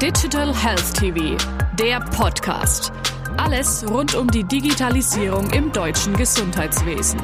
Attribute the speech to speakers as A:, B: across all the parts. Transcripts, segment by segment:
A: Digital Health TV, der Podcast. Alles rund um die Digitalisierung im deutschen Gesundheitswesen.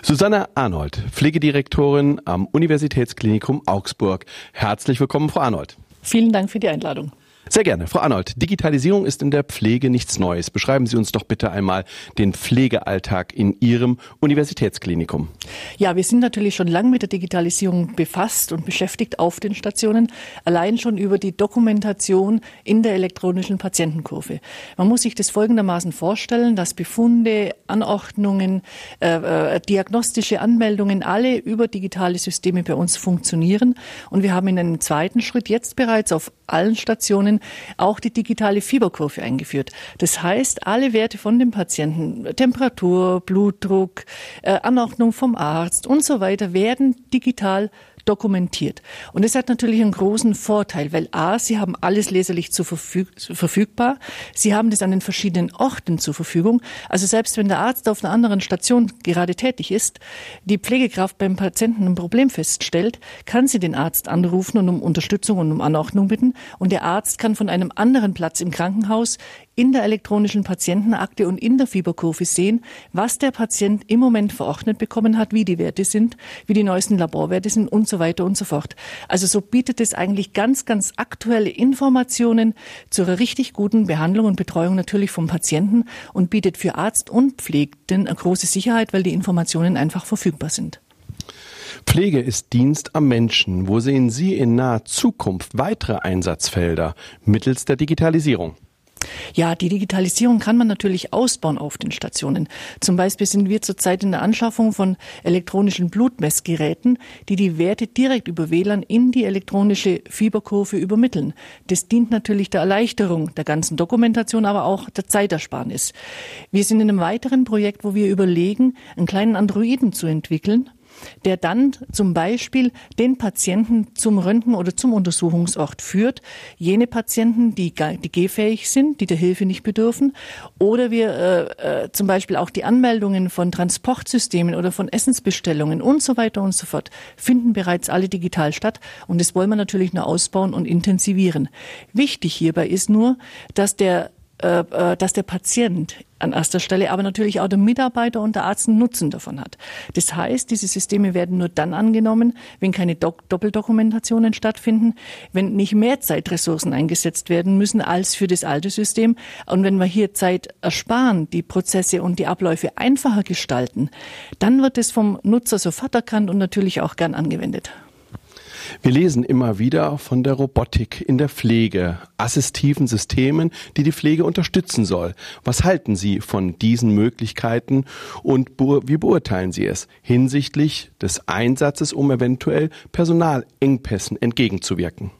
B: Susanne Arnold, Pflegedirektorin am Universitätsklinikum Augsburg. Herzlich willkommen, Frau Arnold.
C: Vielen Dank für die Einladung.
B: Sehr gerne. Frau Arnold, Digitalisierung ist in der Pflege nichts Neues. Beschreiben Sie uns doch bitte einmal den Pflegealltag in Ihrem Universitätsklinikum.
C: Ja, wir sind natürlich schon lange mit der Digitalisierung befasst und beschäftigt auf den Stationen, allein schon über die Dokumentation in der elektronischen Patientenkurve. Man muss sich das folgendermaßen vorstellen, dass Befunde, Anordnungen, äh, äh, diagnostische Anmeldungen alle über digitale Systeme bei uns funktionieren. Und wir haben in einem zweiten Schritt jetzt bereits auf allen Stationen auch die digitale Fieberkurve eingeführt. Das heißt, alle Werte von dem Patienten, Temperatur, Blutdruck, äh, Anordnung vom Arzt und so weiter werden digital dokumentiert. Und es hat natürlich einen großen Vorteil, weil A, Sie haben alles leserlich zu verfüg verfügbar. Sie haben das an den verschiedenen Orten zur Verfügung. Also selbst wenn der Arzt auf einer anderen Station gerade tätig ist, die Pflegekraft beim Patienten ein Problem feststellt, kann sie den Arzt anrufen und um Unterstützung und um Anordnung bitten. Und der Arzt kann von einem anderen Platz im Krankenhaus in der elektronischen Patientenakte und in der Fieberkurve sehen, was der Patient im Moment verordnet bekommen hat, wie die Werte sind, wie die neuesten Laborwerte sind und so weiter und so fort. Also so bietet es eigentlich ganz, ganz aktuelle Informationen zur richtig guten Behandlung und Betreuung natürlich vom Patienten und bietet für Arzt und Pflegenden eine große Sicherheit, weil die Informationen einfach verfügbar sind.
B: Pflege ist Dienst am Menschen. Wo sehen Sie in naher Zukunft weitere Einsatzfelder mittels der Digitalisierung?
C: Ja, die Digitalisierung kann man natürlich ausbauen auf den Stationen. Zum Beispiel sind wir zurzeit in der Anschaffung von elektronischen Blutmessgeräten, die die Werte direkt über WLAN in die elektronische Fieberkurve übermitteln. Das dient natürlich der Erleichterung der ganzen Dokumentation, aber auch der Zeitersparnis. Wir sind in einem weiteren Projekt, wo wir überlegen, einen kleinen Androiden zu entwickeln, der dann zum Beispiel den Patienten zum Röntgen oder zum Untersuchungsort führt. Jene Patienten, die, die gehfähig sind, die der Hilfe nicht bedürfen. Oder wir äh, äh, zum Beispiel auch die Anmeldungen von Transportsystemen oder von Essensbestellungen und so weiter und so fort finden bereits alle digital statt. Und das wollen wir natürlich nur ausbauen und intensivieren. Wichtig hierbei ist nur, dass der dass der Patient an erster Stelle, aber natürlich auch der Mitarbeiter und der Arzt einen Nutzen davon hat. Das heißt, diese Systeme werden nur dann angenommen, wenn keine Doppeldokumentationen stattfinden, wenn nicht mehr Zeitressourcen eingesetzt werden müssen als für das alte System. Und wenn wir hier Zeit ersparen, die Prozesse und die Abläufe einfacher gestalten, dann wird es vom Nutzer sofort erkannt und natürlich auch gern angewendet.
B: Wir lesen immer wieder von der Robotik in der Pflege, assistiven Systemen, die die Pflege unterstützen soll. Was halten Sie von diesen Möglichkeiten und wie beurteilen Sie es hinsichtlich des Einsatzes, um eventuell Personalengpässen entgegenzuwirken?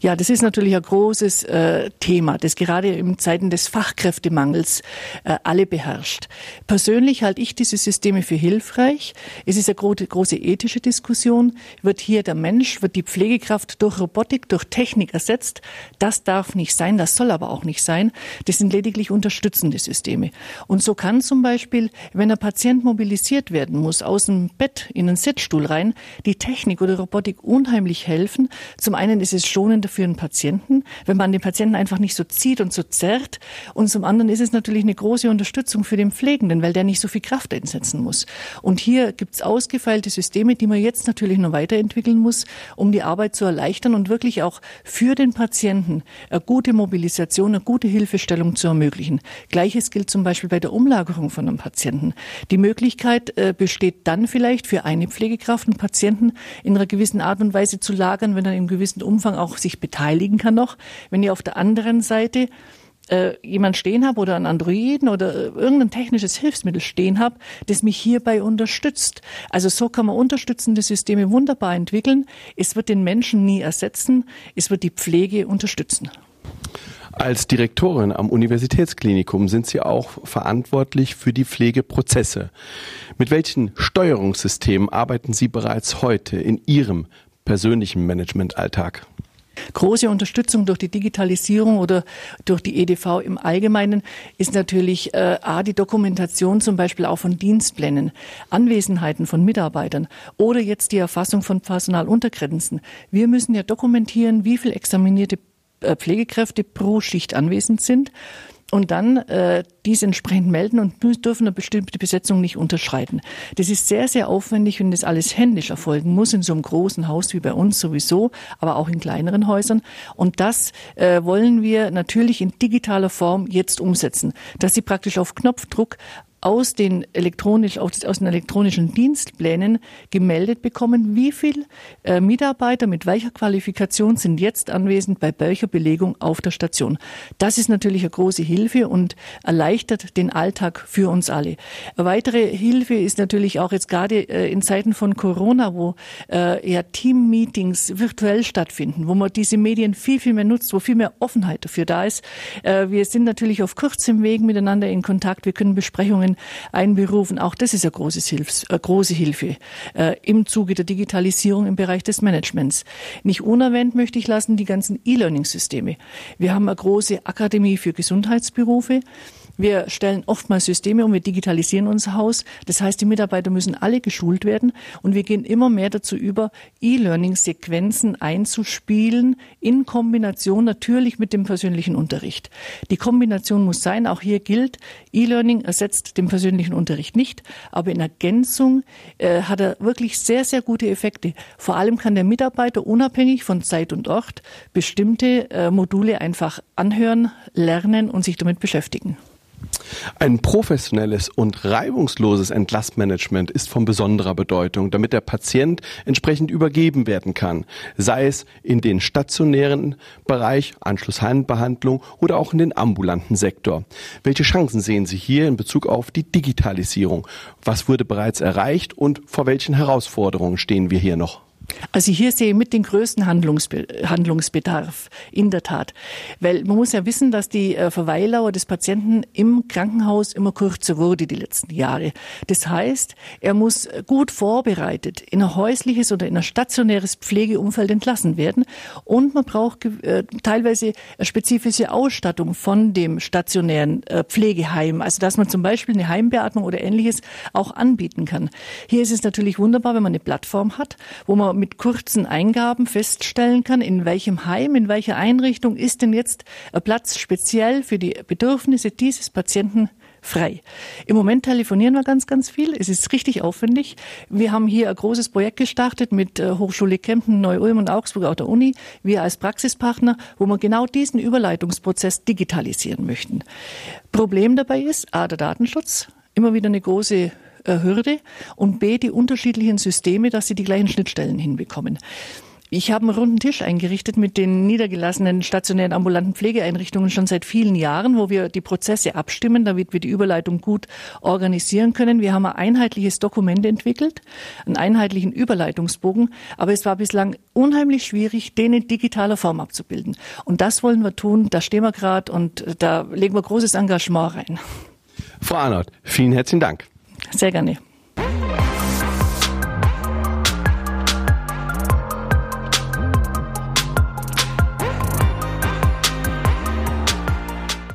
C: Ja, das ist natürlich ein großes äh, Thema, das gerade in Zeiten des Fachkräftemangels äh, alle beherrscht. Persönlich halte ich diese Systeme für hilfreich. Es ist eine große, große ethische Diskussion. Wird hier der Mensch, wird die Pflegekraft durch Robotik, durch Technik ersetzt? Das darf nicht sein, das soll aber auch nicht sein. Das sind lediglich unterstützende Systeme. Und so kann zum Beispiel, wenn ein Patient mobilisiert werden muss, aus dem Bett in einen Sitzstuhl rein, die Technik oder Robotik unheimlich helfen. Zum einen ist es schon schonender für den Patienten, wenn man den Patienten einfach nicht so zieht und so zerrt. Und zum anderen ist es natürlich eine große Unterstützung für den Pflegenden, weil der nicht so viel Kraft einsetzen muss. Und hier gibt es ausgefeilte Systeme, die man jetzt natürlich noch weiterentwickeln muss, um die Arbeit zu erleichtern und wirklich auch für den Patienten eine gute Mobilisation, eine gute Hilfestellung zu ermöglichen. Gleiches gilt zum Beispiel bei der Umlagerung von einem Patienten. Die Möglichkeit äh, besteht dann vielleicht für eine Pflegekraft, einen Patienten in einer gewissen Art und Weise zu lagern, wenn er im gewissen Umfang auch sich beteiligen kann noch. Wenn ihr auf der anderen Seite äh, jemand stehen habe oder einen Androiden oder äh, irgendein technisches Hilfsmittel stehen habe, das mich hierbei unterstützt. Also so kann man unterstützende Systeme wunderbar entwickeln. Es wird den Menschen nie ersetzen, es wird die Pflege unterstützen.
B: Als Direktorin am Universitätsklinikum sind Sie auch verantwortlich für die Pflegeprozesse. Mit welchen Steuerungssystemen arbeiten Sie bereits heute in Ihrem persönlichen Managementalltag?
C: Große Unterstützung durch die Digitalisierung oder durch die EDV im Allgemeinen ist natürlich äh, A, die Dokumentation zum Beispiel auch von Dienstplänen, Anwesenheiten von Mitarbeitern oder jetzt die Erfassung von Personaluntergrenzen. Wir müssen ja dokumentieren, wie viel examinierte äh, Pflegekräfte pro Schicht anwesend sind und dann äh, dies entsprechend melden und dürfen eine bestimmte Besetzung nicht unterschreiten. Das ist sehr, sehr aufwendig, wenn das alles händisch erfolgen muss, in so einem großen Haus wie bei uns sowieso, aber auch in kleineren Häusern. Und das äh, wollen wir natürlich in digitaler Form jetzt umsetzen, dass sie praktisch auf Knopfdruck aus den elektronisch, aus den elektronischen Dienstplänen gemeldet bekommen, wie viel äh, Mitarbeiter mit welcher Qualifikation sind jetzt anwesend bei welcher Belegung auf der Station. Das ist natürlich eine große Hilfe und erleichtert den Alltag für uns alle. Eine weitere Hilfe ist natürlich auch jetzt gerade äh, in Zeiten von Corona, wo äh, ja Team-Meetings virtuell stattfinden, wo man diese Medien viel, viel mehr nutzt, wo viel mehr Offenheit dafür da ist. Wir sind natürlich auf kurzem Weg miteinander in Kontakt. Wir können Besprechungen einberufen. Auch das ist eine große, Hilfs-, eine große Hilfe äh, im Zuge der Digitalisierung im Bereich des Managements. Nicht unerwähnt möchte ich lassen die ganzen E-Learning-Systeme. Wir haben eine große Akademie für Gesundheitsberufe. Wir stellen oftmals Systeme um, wir digitalisieren unser Haus. Das heißt, die Mitarbeiter müssen alle geschult werden und wir gehen immer mehr dazu über, E-Learning-Sequenzen einzuspielen in Kombination natürlich mit dem persönlichen Unterricht. Die Kombination muss sein, auch hier gilt, E-Learning ersetzt den persönlichen Unterricht nicht, aber in Ergänzung äh, hat er wirklich sehr, sehr gute Effekte. Vor allem kann der Mitarbeiter unabhängig von Zeit und Ort bestimmte äh, Module einfach anhören, lernen und sich damit beschäftigen.
B: Ein professionelles und reibungsloses Entlastmanagement ist von besonderer Bedeutung, damit der Patient entsprechend übergeben werden kann, sei es in den stationären Bereich, Anschlusshandbehandlung oder auch in den ambulanten Sektor. Welche Chancen sehen Sie hier in Bezug auf die Digitalisierung? Was wurde bereits erreicht und vor welchen Herausforderungen stehen wir hier noch?
C: Also hier sehe ich mit den größten Handlungsbe Handlungsbedarf, in der Tat. Weil man muss ja wissen, dass die äh, Verweildauer des Patienten im Krankenhaus immer kürzer wurde die letzten Jahre. Das heißt, er muss gut vorbereitet in ein häusliches oder in ein stationäres Pflegeumfeld entlassen werden. Und man braucht äh, teilweise spezifische Ausstattung von dem stationären äh, Pflegeheim. Also dass man zum Beispiel eine Heimbeatmung oder ähnliches auch anbieten kann. Hier ist es natürlich wunderbar, wenn man eine Plattform hat, wo man mit kurzen Eingaben feststellen kann, in welchem Heim, in welcher Einrichtung ist denn jetzt ein Platz speziell für die Bedürfnisse dieses Patienten frei. Im Moment telefonieren wir ganz, ganz viel. Es ist richtig aufwendig. Wir haben hier ein großes Projekt gestartet mit äh, Hochschule Kempten, Neu-Ulm und Augsburg, auch der Uni. Wir als Praxispartner, wo wir genau diesen Überleitungsprozess digitalisieren möchten. Problem dabei ist, A, der Datenschutz. Immer wieder eine große Hürde und B, die unterschiedlichen Systeme, dass sie die gleichen Schnittstellen hinbekommen. Ich habe einen runden Tisch eingerichtet mit den niedergelassenen stationären ambulanten Pflegeeinrichtungen schon seit vielen Jahren, wo wir die Prozesse abstimmen, damit wir die Überleitung gut organisieren können. Wir haben ein einheitliches Dokument entwickelt, einen einheitlichen Überleitungsbogen, aber es war bislang unheimlich schwierig, den in digitaler Form abzubilden. Und das wollen wir tun, da stehen wir gerade und da legen wir großes Engagement rein.
B: Frau Arnold, vielen herzlichen Dank.
C: Sehr gerne.